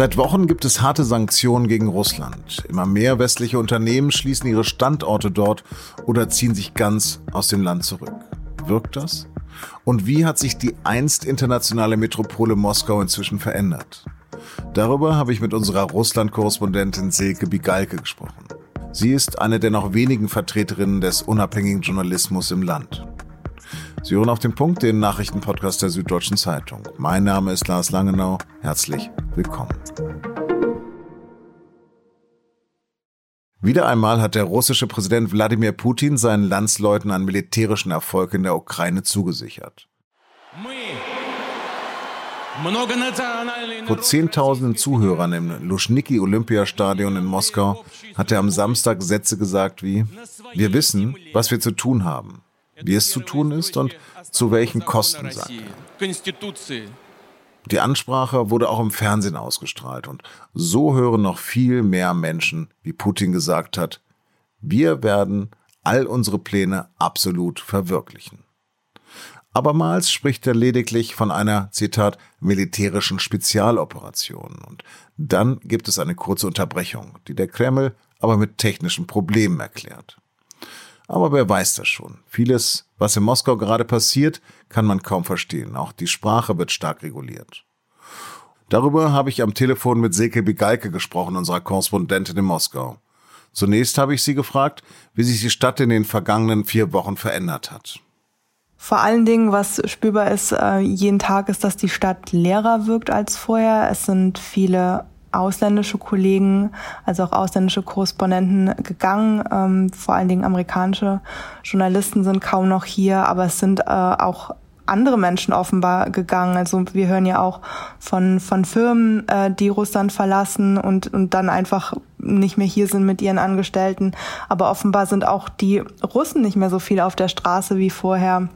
Seit Wochen gibt es harte Sanktionen gegen Russland. Immer mehr westliche Unternehmen schließen ihre Standorte dort oder ziehen sich ganz aus dem Land zurück. Wirkt das? Und wie hat sich die einst internationale Metropole Moskau inzwischen verändert? Darüber habe ich mit unserer Russland-Korrespondentin Silke Bigalke gesprochen. Sie ist eine der noch wenigen Vertreterinnen des unabhängigen Journalismus im Land. Sie hören auf den Punkt den Nachrichtenpodcast der Süddeutschen Zeitung. Mein Name ist Lars Langenau. Herzlich willkommen. Wieder einmal hat der russische Präsident Wladimir Putin seinen Landsleuten einen militärischen Erfolg in der Ukraine zugesichert. Vor Zehntausenden Zuhörern im Luschniki Olympiastadion in Moskau hat er am Samstag Sätze gesagt wie, wir wissen, was wir zu tun haben, wie es zu tun ist und zu welchen Kosten, sagt. Die Ansprache wurde auch im Fernsehen ausgestrahlt und so hören noch viel mehr Menschen, wie Putin gesagt hat, wir werden all unsere Pläne absolut verwirklichen. Abermals spricht er lediglich von einer, Zitat, militärischen Spezialoperation. Und dann gibt es eine kurze Unterbrechung, die der Kreml aber mit technischen Problemen erklärt. Aber wer weiß das schon? Vieles, was in Moskau gerade passiert, kann man kaum verstehen. Auch die Sprache wird stark reguliert. Darüber habe ich am Telefon mit Silke Bigalke gesprochen, unserer Korrespondentin in Moskau. Zunächst habe ich sie gefragt, wie sich die Stadt in den vergangenen vier Wochen verändert hat. Vor allen Dingen, was spürbar ist äh, jeden Tag, ist, dass die Stadt leerer wirkt als vorher. Es sind viele ausländische Kollegen, also auch ausländische Korrespondenten gegangen. Ähm, vor allen Dingen amerikanische Journalisten sind kaum noch hier, aber es sind äh, auch andere Menschen offenbar gegangen. Also wir hören ja auch von, von Firmen, äh, die Russland verlassen und, und dann einfach nicht mehr hier sind mit ihren Angestellten. Aber offenbar sind auch die Russen nicht mehr so viel auf der Straße wie vorher.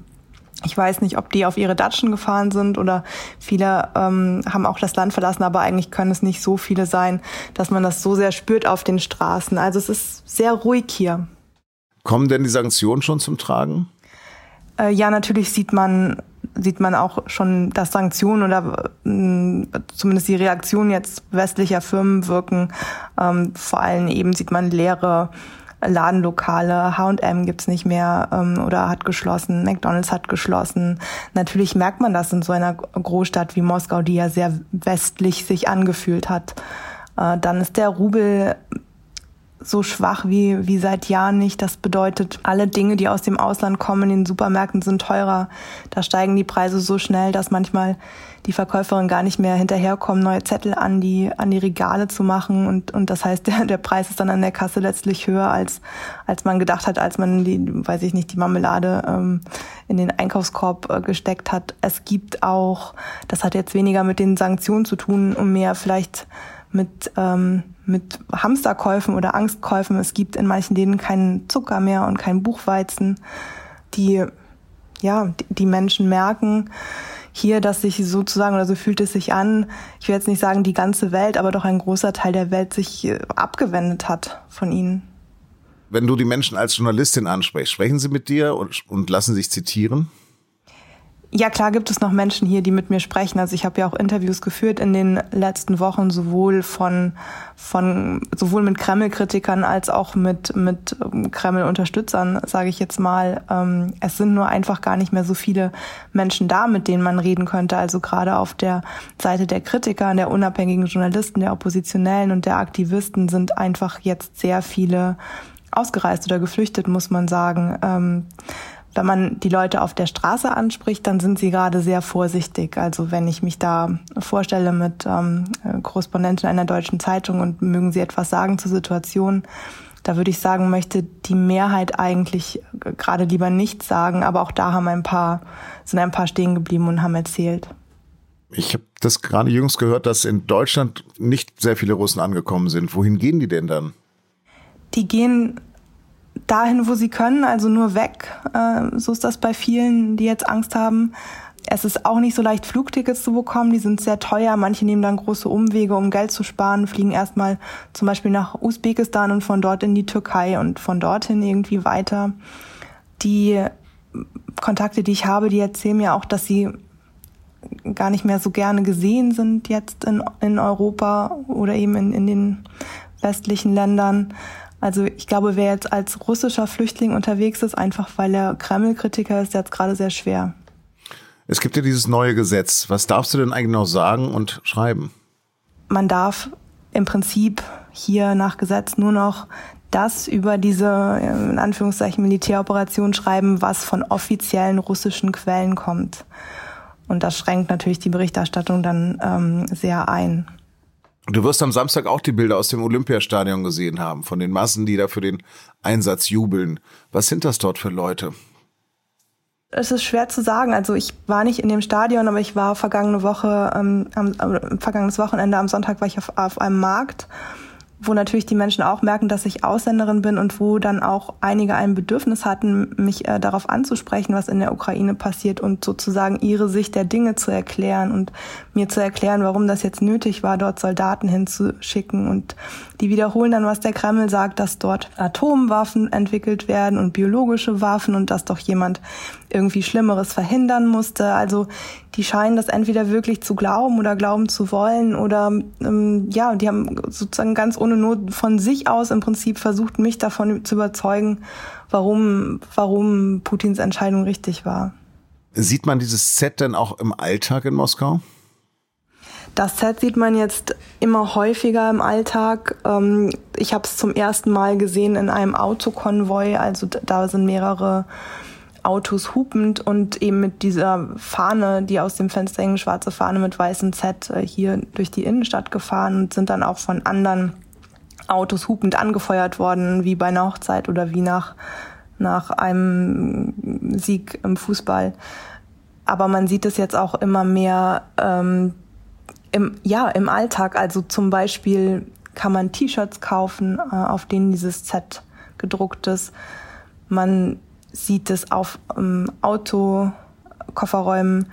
Ich weiß nicht, ob die auf ihre Datschen gefahren sind oder viele ähm, haben auch das Land verlassen, aber eigentlich können es nicht so viele sein, dass man das so sehr spürt auf den Straßen. Also es ist sehr ruhig hier. Kommen denn die Sanktionen schon zum Tragen? Äh, ja, natürlich sieht man sieht man auch schon, dass Sanktionen oder äh, zumindest die Reaktion jetzt westlicher Firmen wirken. Ähm, vor allem eben sieht man leere Ladenlokale, H&M gibt's nicht mehr ähm, oder hat geschlossen, McDonald's hat geschlossen. Natürlich merkt man das in so einer Großstadt wie Moskau, die ja sehr westlich sich angefühlt hat. Äh, dann ist der Rubel so schwach wie, wie seit Jahren nicht. Das bedeutet, alle Dinge, die aus dem Ausland kommen, in den Supermärkten sind teurer. Da steigen die Preise so schnell, dass manchmal die Verkäuferin gar nicht mehr hinterherkommen, neue Zettel an die, an die Regale zu machen. Und, und das heißt, der, der Preis ist dann an der Kasse letztlich höher, als, als man gedacht hat, als man die, weiß ich nicht, die Marmelade ähm, in den Einkaufskorb äh, gesteckt hat. Es gibt auch, das hat jetzt weniger mit den Sanktionen zu tun, um mehr vielleicht mit, ähm, mit Hamsterkäufen oder Angstkäufen. Es gibt in manchen Läden keinen Zucker mehr und kein Buchweizen. Die, ja, die Menschen merken hier, dass sich sozusagen, oder so fühlt es sich an, ich will jetzt nicht sagen die ganze Welt, aber doch ein großer Teil der Welt sich äh, abgewendet hat von ihnen. Wenn du die Menschen als Journalistin ansprichst, sprechen sie mit dir und, und lassen sich zitieren? Ja, klar gibt es noch Menschen hier, die mit mir sprechen. Also ich habe ja auch Interviews geführt in den letzten Wochen, sowohl von, von sowohl mit Kreml-Kritikern als auch mit, mit ähm, Kreml-Unterstützern, sage ich jetzt mal. Ähm, es sind nur einfach gar nicht mehr so viele Menschen da, mit denen man reden könnte. Also gerade auf der Seite der Kritiker, der unabhängigen Journalisten, der Oppositionellen und der Aktivisten sind einfach jetzt sehr viele ausgereist oder geflüchtet, muss man sagen. Wenn man die Leute auf der Straße anspricht, dann sind sie gerade sehr vorsichtig. Also wenn ich mich da vorstelle mit ähm, Korrespondentin einer deutschen Zeitung und mögen sie etwas sagen zur Situation, da würde ich sagen, möchte die Mehrheit eigentlich gerade lieber nichts sagen, aber auch da haben ein paar, sind ein paar stehen geblieben und haben erzählt. Ich habe das gerade jüngst gehört, dass in Deutschland nicht sehr viele Russen angekommen sind. Wohin gehen die denn dann? Die gehen dahin, wo sie können, also nur weg. Äh, so ist das bei vielen, die jetzt Angst haben. Es ist auch nicht so leicht, Flugtickets zu bekommen. Die sind sehr teuer. Manche nehmen dann große Umwege, um Geld zu sparen, fliegen erstmal zum Beispiel nach Usbekistan und von dort in die Türkei und von dorthin irgendwie weiter. Die Kontakte, die ich habe, die erzählen mir auch, dass sie gar nicht mehr so gerne gesehen sind jetzt in, in Europa oder eben in, in den westlichen Ländern. Also ich glaube, wer jetzt als russischer Flüchtling unterwegs ist, einfach weil er Kreml-Kritiker ist, der hat es gerade sehr schwer. Es gibt ja dieses neue Gesetz. Was darfst du denn eigentlich noch sagen und schreiben? Man darf im Prinzip hier nach Gesetz nur noch das über diese in Anführungszeichen Militäroperation schreiben, was von offiziellen russischen Quellen kommt. Und das schränkt natürlich die Berichterstattung dann ähm, sehr ein. Du wirst am Samstag auch die Bilder aus dem Olympiastadion gesehen haben, von den Massen, die da für den Einsatz jubeln. Was sind das dort für Leute? Es ist schwer zu sagen. Also ich war nicht in dem Stadion, aber ich war vergangene Woche, ähm, am, äh, vergangenes Wochenende am Sonntag war ich auf, auf einem Markt wo natürlich die Menschen auch merken, dass ich Ausländerin bin und wo dann auch einige ein Bedürfnis hatten, mich äh, darauf anzusprechen, was in der Ukraine passiert und sozusagen ihre Sicht der Dinge zu erklären und mir zu erklären, warum das jetzt nötig war, dort Soldaten hinzuschicken. Und die wiederholen dann, was der Kreml sagt, dass dort Atomwaffen entwickelt werden und biologische Waffen und dass doch jemand irgendwie Schlimmeres verhindern musste. Also die scheinen das entweder wirklich zu glauben oder glauben zu wollen oder ähm, ja, die haben sozusagen ganz ohne Not von sich aus im Prinzip versucht, mich davon zu überzeugen, warum, warum Putins Entscheidung richtig war. Sieht man dieses Set denn auch im Alltag in Moskau? Das Set sieht man jetzt immer häufiger im Alltag. Ähm, ich habe es zum ersten Mal gesehen in einem Autokonvoi. Also da sind mehrere Autos hupend und eben mit dieser Fahne, die aus dem Fenster hängen, schwarze Fahne mit weißem Z, äh, hier durch die Innenstadt gefahren und sind dann auch von anderen Autos hupend angefeuert worden, wie bei einer Hochzeit oder wie nach, nach einem Sieg im Fußball. Aber man sieht es jetzt auch immer mehr ähm, im, ja, im Alltag. Also zum Beispiel kann man T-Shirts kaufen, äh, auf denen dieses Z gedruckt ist. Man sieht es auf ähm, Autokofferräumen.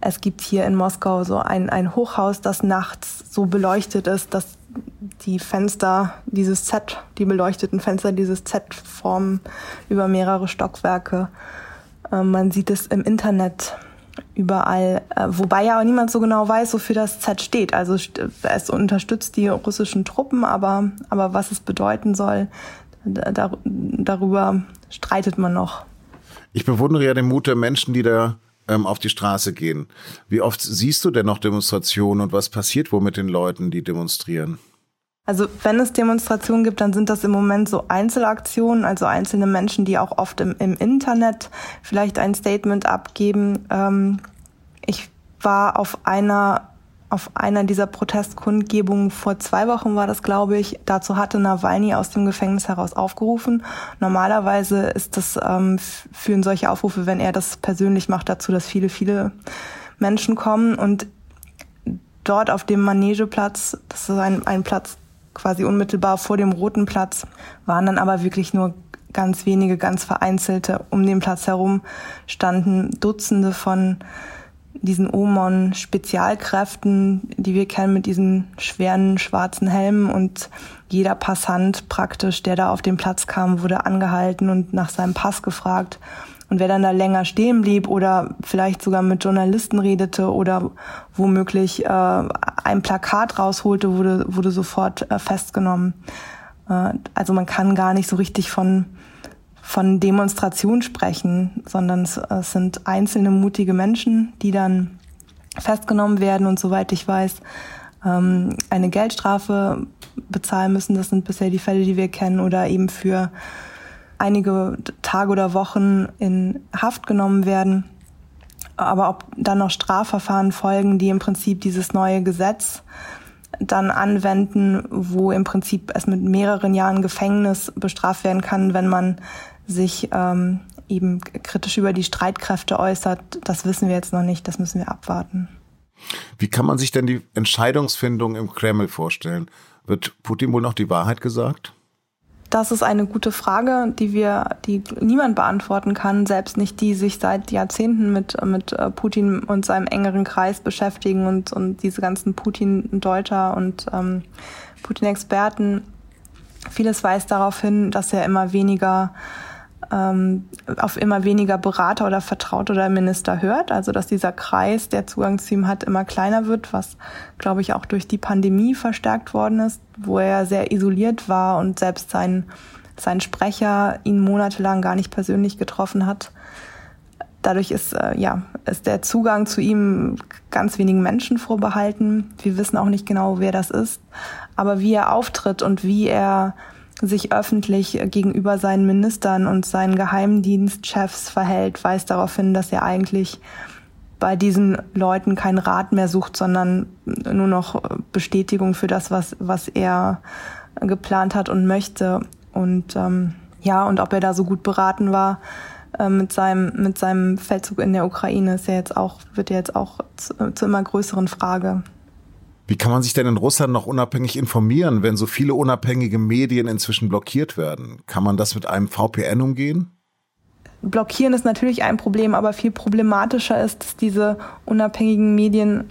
Es gibt hier in Moskau so ein, ein Hochhaus, das nachts so beleuchtet ist, dass die Fenster dieses Z, die beleuchteten Fenster dieses Z formen über mehrere Stockwerke. Äh, man sieht es im Internet überall, äh, wobei ja auch niemand so genau weiß, wofür das Z steht. Also es unterstützt die russischen Truppen, aber, aber was es bedeuten soll, da, darüber streitet man noch. Ich bewundere ja den Mut der Menschen, die da ähm, auf die Straße gehen. Wie oft siehst du denn noch Demonstrationen und was passiert wohl mit den Leuten, die demonstrieren? Also wenn es Demonstrationen gibt, dann sind das im Moment so Einzelaktionen, also einzelne Menschen, die auch oft im, im Internet vielleicht ein Statement abgeben. Ähm, ich war auf einer auf einer dieser Protestkundgebungen vor zwei Wochen war das, glaube ich. Dazu hatte Nawalny aus dem Gefängnis heraus aufgerufen. Normalerweise ist das ähm, führen solche Aufrufe, wenn er das persönlich macht, dazu, dass viele, viele Menschen kommen. Und dort auf dem Manegeplatz, das ist ein, ein Platz quasi unmittelbar vor dem Roten Platz, waren dann aber wirklich nur ganz wenige, ganz vereinzelte. Um den Platz herum standen Dutzende von diesen Omon-Spezialkräften, die wir kennen mit diesen schweren schwarzen Helmen und jeder Passant praktisch, der da auf den Platz kam, wurde angehalten und nach seinem Pass gefragt. Und wer dann da länger stehen blieb oder vielleicht sogar mit Journalisten redete oder womöglich äh, ein Plakat rausholte, wurde, wurde sofort äh, festgenommen. Äh, also man kann gar nicht so richtig von von Demonstration sprechen, sondern es, es sind einzelne mutige Menschen, die dann festgenommen werden und soweit ich weiß, ähm, eine Geldstrafe bezahlen müssen. Das sind bisher die Fälle, die wir kennen, oder eben für einige Tage oder Wochen in Haft genommen werden. Aber ob dann noch Strafverfahren folgen, die im Prinzip dieses neue Gesetz dann anwenden, wo im Prinzip es mit mehreren Jahren Gefängnis bestraft werden kann, wenn man sich ähm, eben kritisch über die Streitkräfte äußert, das wissen wir jetzt noch nicht, das müssen wir abwarten. Wie kann man sich denn die Entscheidungsfindung im Kreml vorstellen? Wird Putin wohl noch die Wahrheit gesagt? Das ist eine gute Frage, die wir, die niemand beantworten kann, selbst nicht die sich seit Jahrzehnten mit, mit äh, Putin und seinem engeren Kreis beschäftigen und, und diese ganzen Putin-Deuter und ähm, Putin-Experten. Vieles weist darauf hin, dass er immer weniger auf immer weniger Berater oder Vertraute oder Minister hört. Also dass dieser Kreis, der Zugang zu ihm hat, immer kleiner wird, was, glaube ich, auch durch die Pandemie verstärkt worden ist, wo er sehr isoliert war und selbst sein, sein Sprecher ihn monatelang gar nicht persönlich getroffen hat. Dadurch ist, äh, ja, ist der Zugang zu ihm ganz wenigen Menschen vorbehalten. Wir wissen auch nicht genau, wer das ist. Aber wie er auftritt und wie er sich öffentlich gegenüber seinen Ministern und seinen Geheimdienstchefs verhält, weist darauf hin, dass er eigentlich bei diesen Leuten keinen Rat mehr sucht, sondern nur noch Bestätigung für das, was, was er geplant hat und möchte. Und ähm, ja, und ob er da so gut beraten war äh, mit seinem mit seinem Feldzug in der Ukraine, ist ja jetzt auch wird ja jetzt auch zu, zu immer größeren Frage. Wie kann man sich denn in Russland noch unabhängig informieren, wenn so viele unabhängige Medien inzwischen blockiert werden? Kann man das mit einem VPN umgehen? Blockieren ist natürlich ein Problem, aber viel problematischer ist, dass diese unabhängigen Medien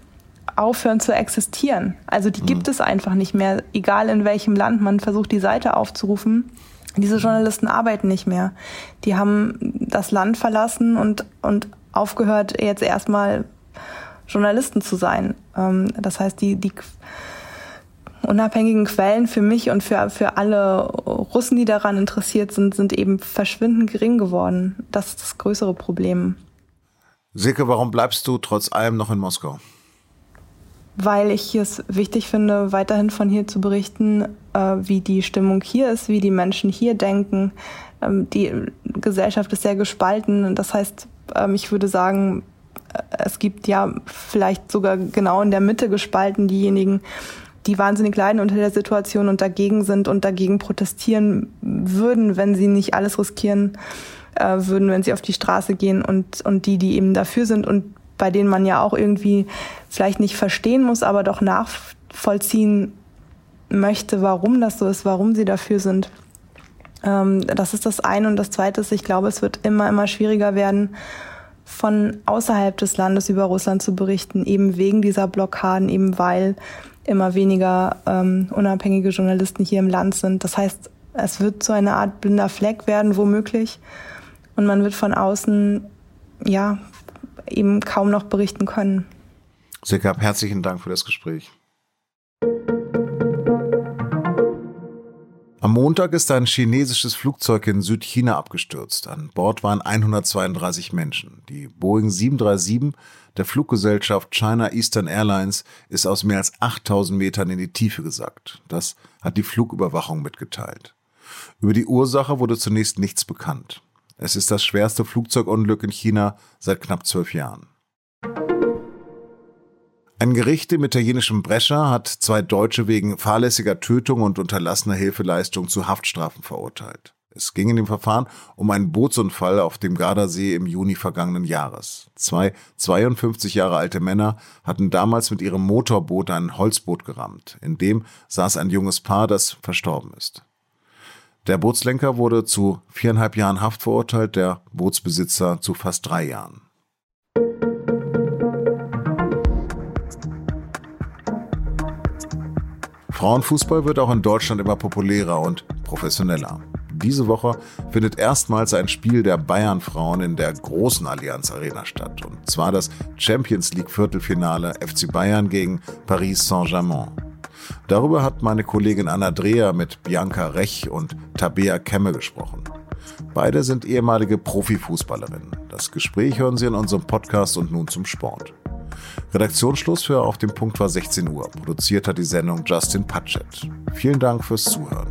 aufhören zu existieren. Also die gibt mhm. es einfach nicht mehr, egal in welchem Land man versucht, die Seite aufzurufen. Diese Journalisten arbeiten nicht mehr. Die haben das Land verlassen und, und aufgehört, jetzt erstmal Journalisten zu sein. Ähm, das heißt, die, die unabhängigen Quellen für mich und für, für alle Russen, die daran interessiert sind, sind eben verschwindend gering geworden. Das ist das größere Problem. Silke, warum bleibst du trotz allem noch in Moskau? Weil ich es wichtig finde, weiterhin von hier zu berichten, äh, wie die Stimmung hier ist, wie die Menschen hier denken. Ähm, die Gesellschaft ist sehr gespalten. Das heißt, ähm, ich würde sagen, es gibt ja vielleicht sogar genau in der Mitte gespalten diejenigen, die wahnsinnig leiden unter der Situation und dagegen sind und dagegen protestieren würden, wenn sie nicht alles riskieren äh, würden, wenn sie auf die Straße gehen und, und die, die eben dafür sind und bei denen man ja auch irgendwie vielleicht nicht verstehen muss, aber doch nachvollziehen möchte, warum das so ist, warum sie dafür sind. Ähm, das ist das eine. Und das zweite ist, ich glaube, es wird immer, immer schwieriger werden, von außerhalb des Landes über Russland zu berichten, eben wegen dieser Blockaden, eben weil immer weniger ähm, unabhängige Journalisten hier im Land sind. Das heißt, es wird so eine Art blinder Fleck werden, womöglich. Und man wird von außen, ja, eben kaum noch berichten können. Sekab, herzlichen Dank für das Gespräch. Am Montag ist ein chinesisches Flugzeug in Südchina abgestürzt. An Bord waren 132 Menschen. Die Boeing 737 der Fluggesellschaft China Eastern Airlines ist aus mehr als 8000 Metern in die Tiefe gesackt. Das hat die Flugüberwachung mitgeteilt. Über die Ursache wurde zunächst nichts bekannt. Es ist das schwerste Flugzeugunglück in China seit knapp zwölf Jahren. Ein Gericht im italienischen Brescia hat zwei Deutsche wegen fahrlässiger Tötung und unterlassener Hilfeleistung zu Haftstrafen verurteilt. Es ging in dem Verfahren um einen Bootsunfall auf dem Gardasee im Juni vergangenen Jahres. Zwei 52 Jahre alte Männer hatten damals mit ihrem Motorboot ein Holzboot gerammt. In dem saß ein junges Paar, das verstorben ist. Der Bootslenker wurde zu viereinhalb Jahren Haft verurteilt, der Bootsbesitzer zu fast drei Jahren. Frauenfußball wird auch in Deutschland immer populärer und professioneller. Diese Woche findet erstmals ein Spiel der Bayern-Frauen in der großen Allianz Arena statt. Und zwar das Champions League Viertelfinale FC Bayern gegen Paris Saint-Germain. Darüber hat meine Kollegin Anna Dreher mit Bianca Rech und Tabea Kemme gesprochen. Beide sind ehemalige Profifußballerinnen. Das Gespräch hören Sie in unserem Podcast und nun zum Sport. Redaktionsschluss für Auf dem Punkt war 16 Uhr. Produziert hat die Sendung Justin Patchett. Vielen Dank fürs Zuhören.